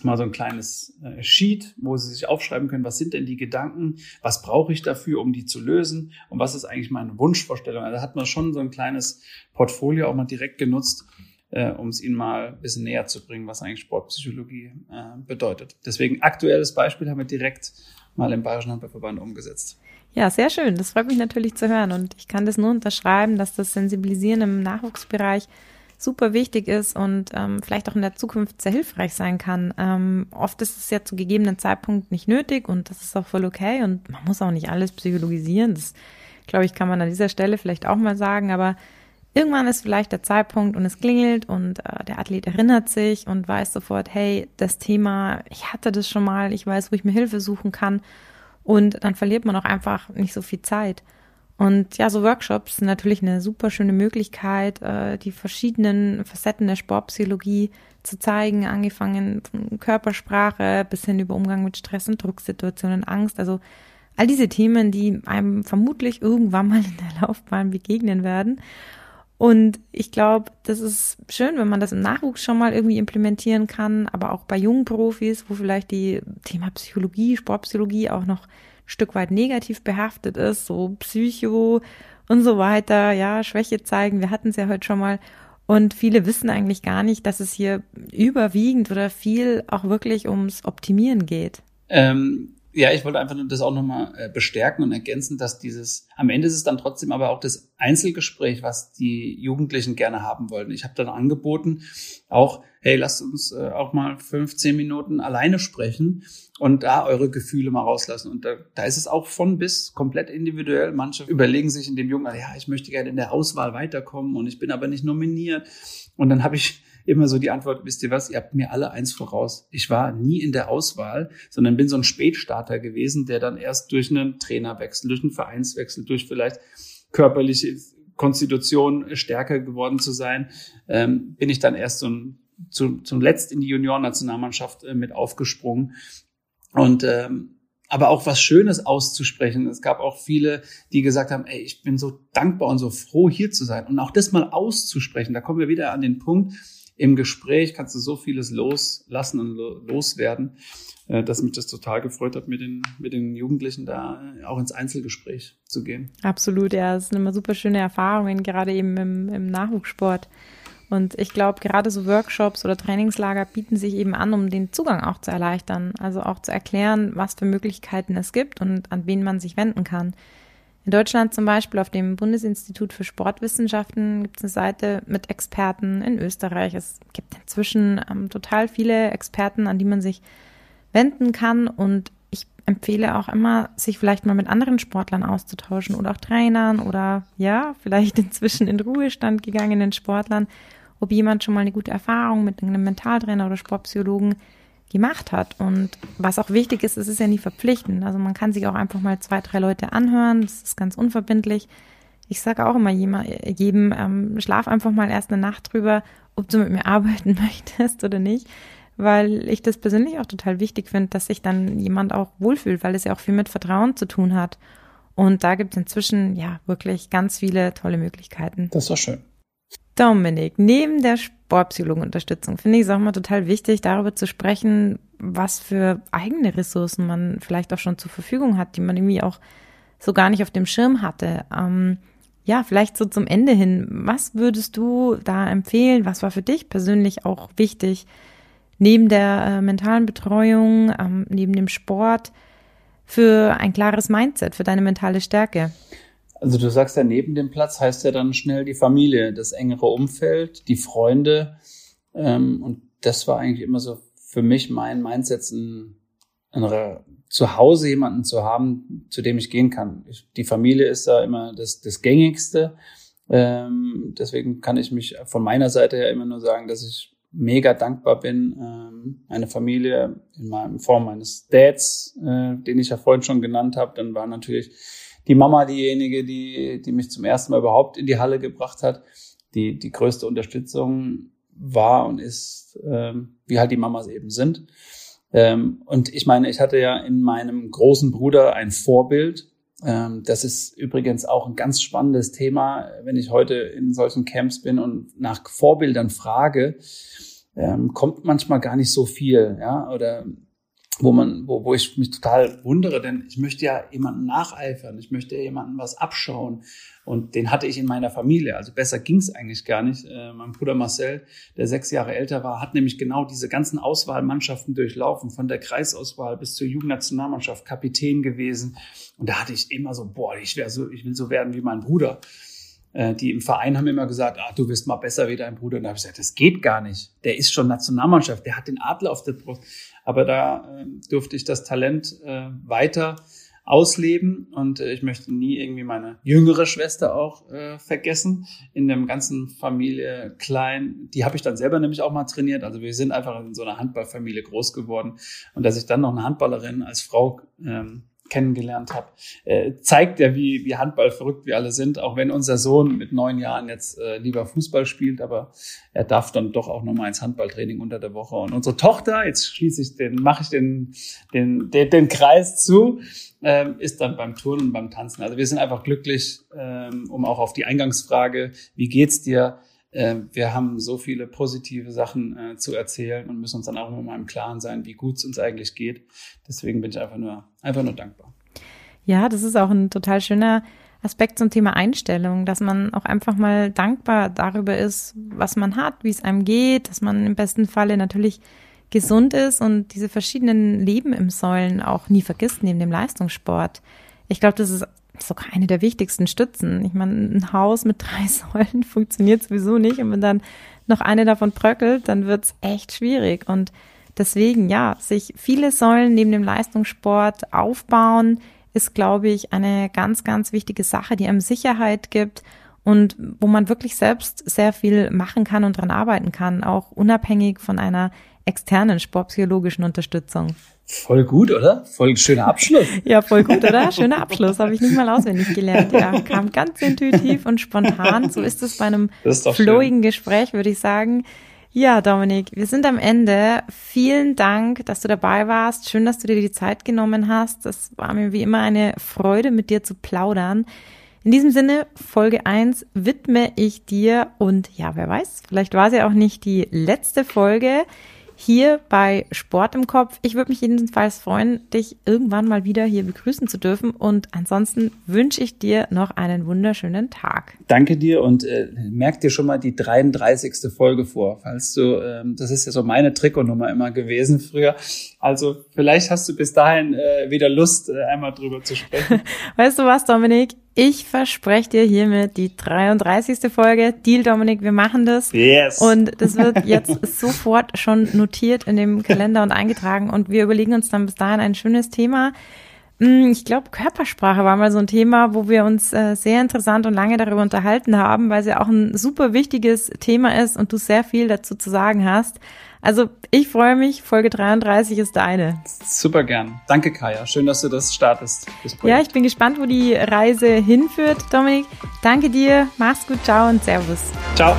mal so ein kleines äh, Sheet, wo sie sich aufschreiben können, was sind denn die Gedanken, was brauche ich dafür, um die zu lösen und was ist eigentlich meine Wunschvorstellung. Also hat man schon so ein kleines Portfolio auch mal direkt genutzt äh, um es Ihnen mal ein bisschen näher zu bringen, was eigentlich Sportpsychologie äh, bedeutet. Deswegen aktuelles Beispiel haben wir direkt mal im Bayerischen Handballverband umgesetzt. Ja, sehr schön. Das freut mich natürlich zu hören. Und ich kann das nur unterschreiben, dass das Sensibilisieren im Nachwuchsbereich super wichtig ist und ähm, vielleicht auch in der Zukunft sehr hilfreich sein kann. Ähm, oft ist es ja zu gegebenen Zeitpunkt nicht nötig und das ist auch voll okay und man muss auch nicht alles psychologisieren. Das, glaube ich, kann man an dieser Stelle vielleicht auch mal sagen, aber Irgendwann ist vielleicht der Zeitpunkt und es klingelt und äh, der Athlet erinnert sich und weiß sofort, hey, das Thema, ich hatte das schon mal, ich weiß, wo ich mir Hilfe suchen kann. Und dann verliert man auch einfach nicht so viel Zeit. Und ja, so Workshops sind natürlich eine super schöne Möglichkeit, äh, die verschiedenen Facetten der Sportpsychologie zu zeigen, angefangen von Körpersprache bis hin über Umgang mit Stress und Drucksituationen, Angst. Also all diese Themen, die einem vermutlich irgendwann mal in der Laufbahn begegnen werden. Und ich glaube, das ist schön, wenn man das im Nachwuchs schon mal irgendwie implementieren kann, aber auch bei jungen Profis, wo vielleicht die Thema Psychologie, Sportpsychologie auch noch ein Stück weit negativ behaftet ist, so Psycho und so weiter, ja, Schwäche zeigen. Wir hatten es ja heute schon mal. Und viele wissen eigentlich gar nicht, dass es hier überwiegend oder viel auch wirklich ums Optimieren geht. Ähm, ja, ich wollte einfach nur das auch nochmal äh, bestärken und ergänzen, dass dieses, am Ende ist es dann trotzdem aber auch das Einzelgespräch, was die Jugendlichen gerne haben wollten. Ich habe dann angeboten, auch, hey, lasst uns äh, auch mal 15 Minuten alleine sprechen und da eure Gefühle mal rauslassen. Und da, da ist es auch von bis komplett individuell. Manche überlegen sich in dem Jungen, ja, ich möchte gerne in der Auswahl weiterkommen und ich bin aber nicht nominiert. Und dann habe ich immer so die Antwort, wisst ihr was, ihr habt mir alle eins voraus. Ich war nie in der Auswahl, sondern bin so ein Spätstarter gewesen, der dann erst durch einen Trainerwechsel, durch einen Vereinswechsel, durch vielleicht körperliche Konstitution stärker geworden zu sein, ähm, bin ich dann erst so ein, zu, zum Letzt in die Juniorennationalmannschaft äh, mit aufgesprungen. Und ähm, aber auch was Schönes auszusprechen. Es gab auch viele, die gesagt haben, ey, ich bin so dankbar und so froh, hier zu sein. Und auch das mal auszusprechen, da kommen wir wieder an den Punkt, im Gespräch kannst du so vieles loslassen und loswerden, äh, dass mich das total gefreut hat, mit den, mit den Jugendlichen da äh, auch ins Einzelgespräch zu gehen. Absolut, ja, es sind immer super schöne Erfahrungen, gerade eben im, im Nachwuchssport. Und ich glaube, gerade so Workshops oder Trainingslager bieten sich eben an, um den Zugang auch zu erleichtern. Also auch zu erklären, was für Möglichkeiten es gibt und an wen man sich wenden kann. In Deutschland zum Beispiel auf dem Bundesinstitut für Sportwissenschaften gibt es eine Seite mit Experten. In Österreich es gibt inzwischen ähm, total viele Experten, an die man sich wenden kann. Und ich empfehle auch immer, sich vielleicht mal mit anderen Sportlern auszutauschen oder auch Trainern oder ja, vielleicht inzwischen in Ruhestand gegangenen Sportlern, ob jemand schon mal eine gute Erfahrung mit einem Mentaltrainer oder Sportpsychologen gemacht hat. Und was auch wichtig ist, es ist ja nie verpflichtend. Also man kann sich auch einfach mal zwei, drei Leute anhören. Das ist ganz unverbindlich. Ich sage auch immer jedem, ähm, schlaf einfach mal erst eine Nacht drüber, ob du mit mir arbeiten möchtest oder nicht. Weil ich das persönlich auch total wichtig finde, dass sich dann jemand auch wohlfühlt, weil es ja auch viel mit Vertrauen zu tun hat. Und da gibt es inzwischen ja wirklich ganz viele tolle Möglichkeiten. Das war schön. Dominik, neben der Sportpsychologenunterstützung finde ich es auch mal total wichtig, darüber zu sprechen, was für eigene Ressourcen man vielleicht auch schon zur Verfügung hat, die man irgendwie auch so gar nicht auf dem Schirm hatte. Ähm, ja, vielleicht so zum Ende hin, was würdest du da empfehlen? Was war für dich persönlich auch wichtig, neben der äh, mentalen Betreuung, ähm, neben dem Sport, für ein klares Mindset, für deine mentale Stärke? Also du sagst ja, neben dem Platz heißt ja dann schnell die Familie, das engere Umfeld, die Freunde. Ähm, und das war eigentlich immer so für mich mein Mindset, ein, ein, zu Hause jemanden zu haben, zu dem ich gehen kann. Ich, die Familie ist da immer das, das Gängigste. Ähm, deswegen kann ich mich von meiner Seite her immer nur sagen, dass ich mega dankbar bin. Ähm, meine Familie in, meinem, in Form meines Dads, äh, den ich ja vorhin schon genannt habe, dann war natürlich die Mama diejenige, die, die mich zum ersten Mal überhaupt in die Halle gebracht hat, die die größte Unterstützung war und ist, ähm, wie halt die Mamas eben sind. Ähm, und ich meine, ich hatte ja in meinem großen Bruder ein Vorbild. Ähm, das ist übrigens auch ein ganz spannendes Thema, wenn ich heute in solchen Camps bin und nach Vorbildern frage, ähm, kommt manchmal gar nicht so viel, ja, oder wo man, wo, wo ich mich total wundere, denn ich möchte ja jemanden nacheifern, ich möchte ja jemanden was abschauen. Und den hatte ich in meiner Familie. Also besser ging es eigentlich gar nicht. Äh, mein Bruder Marcel, der sechs Jahre älter war, hat nämlich genau diese ganzen Auswahlmannschaften durchlaufen, von der Kreisauswahl bis zur Jugendnationalmannschaft, Kapitän gewesen. Und da hatte ich immer so, boah, ich wäre so, ich will so werden wie mein Bruder. Äh, die im Verein haben immer gesagt, ah, du wirst mal besser wie dein Bruder. Und da habe ich gesagt, das geht gar nicht. Der ist schon Nationalmannschaft, der hat den Adler auf der Brust. Aber da äh, durfte ich das Talent äh, weiter ausleben und äh, ich möchte nie irgendwie meine jüngere Schwester auch äh, vergessen in dem ganzen Familie klein. Die habe ich dann selber nämlich auch mal trainiert. Also wir sind einfach in so einer Handballfamilie groß geworden und dass ich dann noch eine Handballerin als Frau ähm, kennengelernt habe, äh, zeigt ja, wie, wie Handball verrückt wir alle sind, auch wenn unser Sohn mit neun Jahren jetzt äh, lieber Fußball spielt, aber er darf dann doch auch nochmal ins Handballtraining unter der Woche. Und unsere Tochter, jetzt schließe ich den, mache ich den, den, den, den Kreis zu, ähm, ist dann beim Turnen und beim Tanzen. Also wir sind einfach glücklich, ähm, um auch auf die Eingangsfrage, wie geht's dir? Äh, wir haben so viele positive Sachen äh, zu erzählen und müssen uns dann auch immer mal im Klaren sein, wie gut es uns eigentlich geht. Deswegen bin ich einfach nur, einfach nur dankbar. Ja, das ist auch ein total schöner Aspekt zum Thema Einstellung, dass man auch einfach mal dankbar darüber ist, was man hat, wie es einem geht, dass man im besten Falle natürlich gesund ist und diese verschiedenen Leben im Säulen auch nie vergisst neben dem Leistungssport. Ich glaube, das ist sogar eine der wichtigsten Stützen. Ich meine, ein Haus mit drei Säulen funktioniert sowieso nicht. Und wenn dann noch eine davon bröckelt, dann wird's echt schwierig. Und deswegen, ja, sich viele Säulen neben dem Leistungssport aufbauen, ist, glaube ich, eine ganz, ganz wichtige Sache, die einem Sicherheit gibt und wo man wirklich selbst sehr viel machen kann und dran arbeiten kann, auch unabhängig von einer externen sportpsychologischen Unterstützung. Voll gut, oder? Voll schöner Abschluss. ja, voll gut, oder? Schöner Abschluss. Habe ich nicht mal auswendig gelernt. Ja, kam ganz intuitiv und spontan. So ist es bei einem flowigen Gespräch, würde ich sagen. Ja, Dominik, wir sind am Ende. Vielen Dank, dass du dabei warst. Schön, dass du dir die Zeit genommen hast. Es war mir wie immer eine Freude, mit dir zu plaudern. In diesem Sinne, Folge 1 widme ich dir und ja, wer weiß, vielleicht war ja auch nicht die letzte Folge hier bei Sport im Kopf. Ich würde mich jedenfalls freuen, dich irgendwann mal wieder hier begrüßen zu dürfen. Und ansonsten wünsche ich dir noch einen wunderschönen Tag. Danke dir und äh, merk dir schon mal die 33. Folge vor, falls du, ähm, das ist ja so meine Trikotnummer immer gewesen früher. Also vielleicht hast du bis dahin äh, wieder Lust, äh, einmal drüber zu sprechen. Weißt du was, Dominik? Ich verspreche dir hiermit die 33. Folge. Deal, Dominik, wir machen das. Yes. Und das wird jetzt sofort schon notiert in dem Kalender und eingetragen. Und wir überlegen uns dann bis dahin ein schönes Thema. Hm, ich glaube, Körpersprache war mal so ein Thema, wo wir uns äh, sehr interessant und lange darüber unterhalten haben, weil es ja auch ein super wichtiges Thema ist und du sehr viel dazu zu sagen hast. Also ich freue mich, Folge 33 ist deine. Super gern. Danke, Kaya. Schön, dass du das startest. Das ja, ich bin gespannt, wo die Reise hinführt, Dominik. Danke dir, mach's gut, ciao und servus. Ciao.